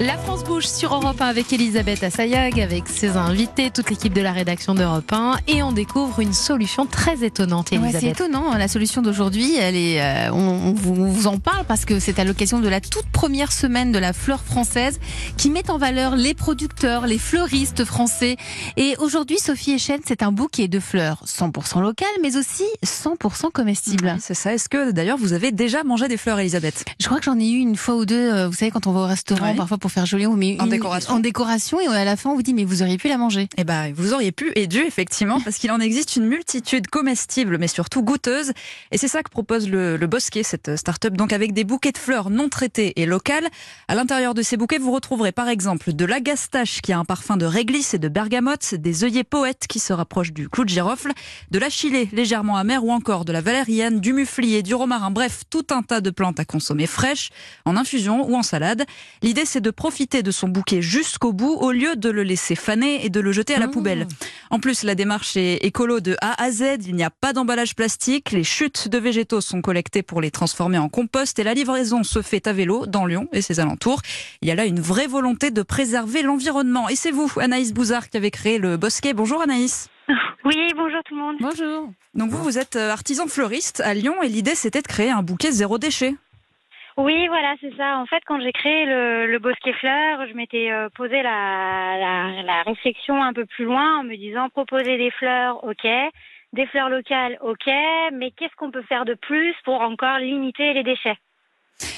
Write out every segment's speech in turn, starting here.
La France bouge sur Europe 1 avec Elisabeth Assayag, avec ses invités, toute l'équipe de la rédaction d'Europe 1 et on découvre une solution très étonnante. Ouais, c'est étonnant, la solution d'aujourd'hui, elle est, euh, on, on, vous en parle parce que c'est à l'occasion de la toute première semaine de la fleur française qui met en valeur les producteurs, les fleuristes français. Et aujourd'hui, Sophie Echen, c'est un bouquet de fleurs 100% local, mais aussi 100% comestible. c'est ça. Est-ce que d'ailleurs vous avez déjà mangé des fleurs, Elisabeth? Je crois que j'en ai eu une fois ou deux. euh, Vous savez, quand on va au restaurant, Ouais. parfois pour faire joli, on met En une- décoration. en décoration, et à la fin, on vous dit mais vous auriez pu la manger. Eh ben, vous auriez pu et dû, effectivement, parce qu'il en existe une multitude comestibles, mais surtout goûteuses. Et c'est ça que propose le, le Bosquet, cette start-up, donc avec des bouquets de fleurs non traités et locales. À l'intérieur de ces bouquets, vous retrouverez par exemple de l'agastache qui a un parfum de réglisse et de bergamote, des œillets poètes qui se rapprochent du clou de girofle, de l'achillée légèrement amère ou encore de la valériane, du mufli et du romarin. Bref, tout un tas de plantes à consommer fraîches, en infusion ou en salade. L'idée, c'est de profiter de son bouquet jusqu'au bout au lieu de le laisser faner et de le jeter à la Mmh. poubelle. En plus, la démarche est écolo de A à Z. Il n'y a pas d'emballage plastique. Les chutes de végétaux sont collectées pour les transformer en compost et la livraison se fait à vélo dans Lyon et ses alentours. Il y a là une vraie volonté de préserver l'environnement. Et c'est vous, Anaïs Bouzard, qui avez créé le Bosquet. Bonjour Anaïs. Oui, bonjour tout le monde. Bonjour. Donc vous, vous êtes euh, artisan fleuriste à Lyon et l'idée c'était de créer un bouquet zéro déchet. Oui, voilà, c'est ça. En fait, quand j'ai créé le, le Bosquet Fleurs, je m'étais euh, posé la, la, la réflexion un peu plus loin en me disant proposer des fleurs, ok, des fleurs locales, ok, mais qu'est-ce qu'on peut faire de plus pour encore limiter les déchets?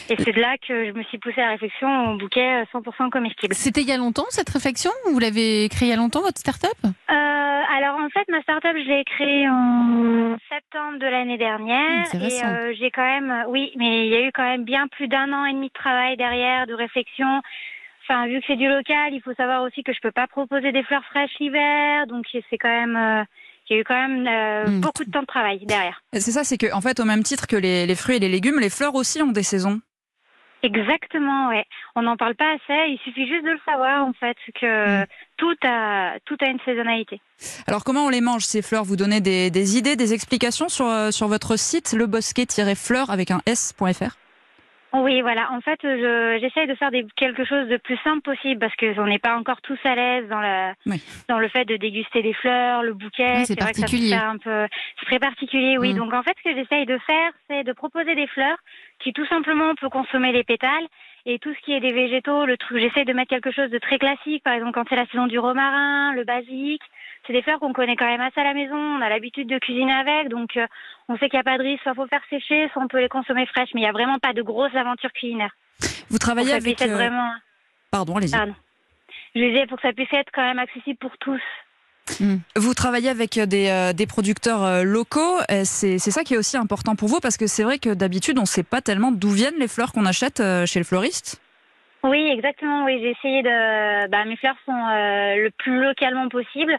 Et c'est de là que je me suis poussée à la réflexion au bouquet euh, 100% comestible. C'était il y a longtemps cette réflexion? Vous l'avez créée il y a longtemps votre start-up? Euh, alors en fait, ma start-up, je l'ai créée en septembre de l'année dernière. C'est et euh, j'ai quand même, oui, mais il y a eu quand même bien plus d'un an et demi de travail derrière, de réflexion. Enfin, vu que c'est du local, il faut savoir aussi que je peux pas proposer des fleurs fraîches l'hiver, donc c'est quand même, euh, il y a eu quand même euh, Mm. beaucoup de temps de travail derrière. C'est ça, c'est que en fait, au même titre que les, les fruits et les légumes, les fleurs aussi ont des saisons. Exactement, ouais. On n'en parle pas assez. Il suffit juste de le savoir, en fait, que Mm. tout a tout a une saisonnalité. Alors comment on les mange ces fleurs? Vous donnez des, des idées, des explications sur, euh, sur votre site lebosquet-fleurs avec un s.fr Oui, voilà. En fait, je- j'essaye de faire des, quelque chose de plus simple possible parce que on n'est pas encore tous à l'aise dans la, Oui. dans le fait de déguster des fleurs, le bouquet. Oui, c'est vrai que ça particulier. un peu, c'est très particulier, oui. Mm. Donc en fait, ce que j'essaye de faire, c'est de proposer des fleurs qui tout simplement on peut consommer les pétales et tout ce qui est des végétaux. Le truc, j'essaye de mettre quelque chose de très classique. Par exemple, quand c'est la saison du romarin, le basilic. C'est des fleurs qu'on connaît quand même assez à la maison. On a l'habitude de cuisiner avec, donc euh, on sait qu'il n'y a pas de risque. Soit faut faire sécher, soit on peut les consommer fraîches. Mais il n'y a vraiment pas de grosses aventures culinaires. Vous travaillez avec... euh, vraiment. Pardon, allez-y. Pardon. Je disais pour que ça puisse être quand même accessible pour tous. Vous travaillez avec des, euh, des producteurs euh, locaux. Euh, C'est c'est ça qui est aussi important pour vous parce que c'est vrai que d'habitude, on ne sait pas tellement d'où viennent les fleurs qu'on achète euh, chez le fleuriste. Oui, exactement. Oui, j'ai essayé de. Bah, mes fleurs sont euh, le plus localement possible.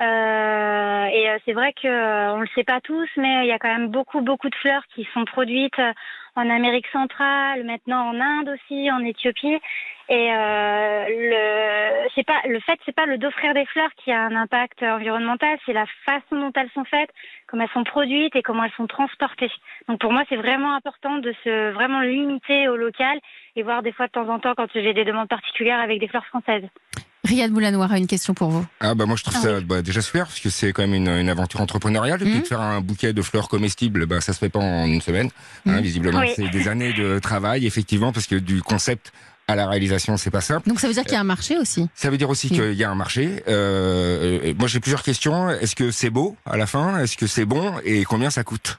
Euh, et euh, c'est vrai que euh, on le sait pas tous, mais il y a quand même beaucoup, beaucoup de fleurs qui sont produites euh, en Amérique centrale, maintenant en Inde aussi, en Éthiopie. Et euh, le, c'est pas le fait, c'est pas le d'offrir des fleurs qui a un impact environnemental, c'est la façon dont elles sont faites, comment elles sont produites et comment elles sont transportées. Donc pour moi, c'est vraiment important de se vraiment limiter au local et voir des fois de temps en temps quand j'ai des demandes particulières avec des fleurs françaises. Riyad Moulanoir a une question pour vous. Ah bah moi je trouve Ah ça bah, déjà super parce que c'est quand même une, une aventure entrepreneuriale et puis Mhm. de faire un bouquet de fleurs comestibles bah ça se fait pas en une semaine hein, Mhm. visiblement Oui. c'est des années de travail effectivement parce que du concept à la réalisation c'est pas simple Donc ça veut dire qu'il y a un marché aussi. ça veut dire aussi Mhm. qu'il y a un marché euh, moi j'ai plusieurs questions est-ce que c'est beau à la fin? Est-ce que c'est bon? Et combien ça coûte?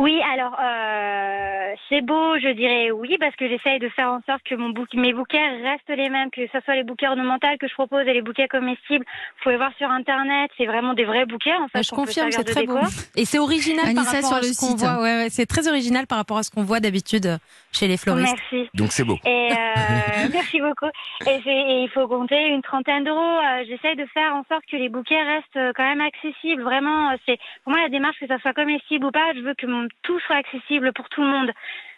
Oui, alors euh, c'est beau, je dirais oui, parce que j'essaye de faire en sorte que mon mes bouquets restent les mêmes, que ce soit les bouquets ornementaux que je propose et les bouquets comestibles. Vous pouvez voir sur internet, c'est vraiment des vrais bouquets en fait. Je confirme, c'est très décor. beau. Et c'est original Anissa par rapport sur à le ce qu'on site. voit. Ouais, ouais, c'est très original par rapport à ce qu'on voit d'habitude chez les fleuristes. Merci. donc c'est beau Et euh, merci beaucoup. Et, il faut compter une trentaine d'euros. Euh, J'essaye de faire en sorte que les bouquets restent euh, quand même accessibles. Vraiment, c'est pour moi la démarche que ça soit comestible ou pas. Je veux que mon- tout soit accessible pour tout le monde.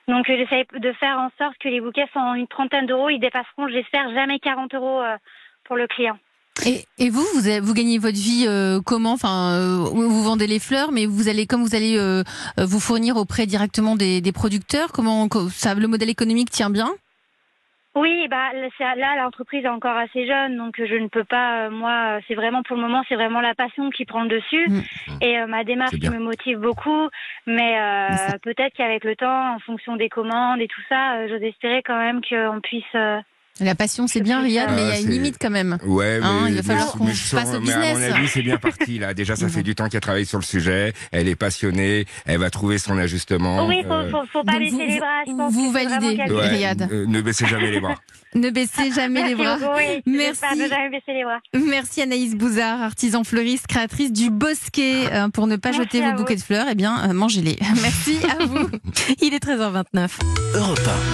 Donc j'essaye de faire en sorte que les bouquets sont une trentaine d'euros. Ils dépasseront, j'espère, jamais 40 euros euh, pour le client. Et, vous, vous, gagnez votre vie euh, comment? Euh, vous vendez les fleurs, mais vous allez, comme vous allez vous fournir auprès directement des, producteurs, comment le modèle économique tient bien? Oui, bah là, l'entreprise est encore assez jeune, donc je ne peux pas. euh, moi, c'est vraiment pour le moment, c'est vraiment la passion qui prend le dessus Mm. et euh, ma démarche me motive beaucoup. Mais, euh, Mais ça- peut-être qu'avec le temps, en fonction des commandes et tout ça, euh, j'ose espérer quand même qu'on puisse. Euh, La passion, c'est bien, Riyad, euh, mais il y a Ah, une limite quand même. Ouais, mais, Hein, il va falloir qu'on passe au mais à mon business. avis, c'est bien parti là. Déjà, ça fait du temps qu'elle travaille sur le sujet. Elle est passionnée. Elle va trouver son ajustement. Oui, faut, Euh, faut, faut pas donc baisser vous- les bras. Je pense vous que c'est vraiment validez. ouais. Riyad. euh, ne baissez jamais les bras. Ne baissez jamais les Merci bras. oui. Merci. J'espère ne jamais baisser les bras. Merci Anaïs Bouzard, artisan fleuriste, créatrice du Bosquet. Euh, pour ne pas Merci jeter vos vous. bouquets de fleurs, eh bien, euh, mangez-les. Merci à vous. Il est 13h29. Europe 1.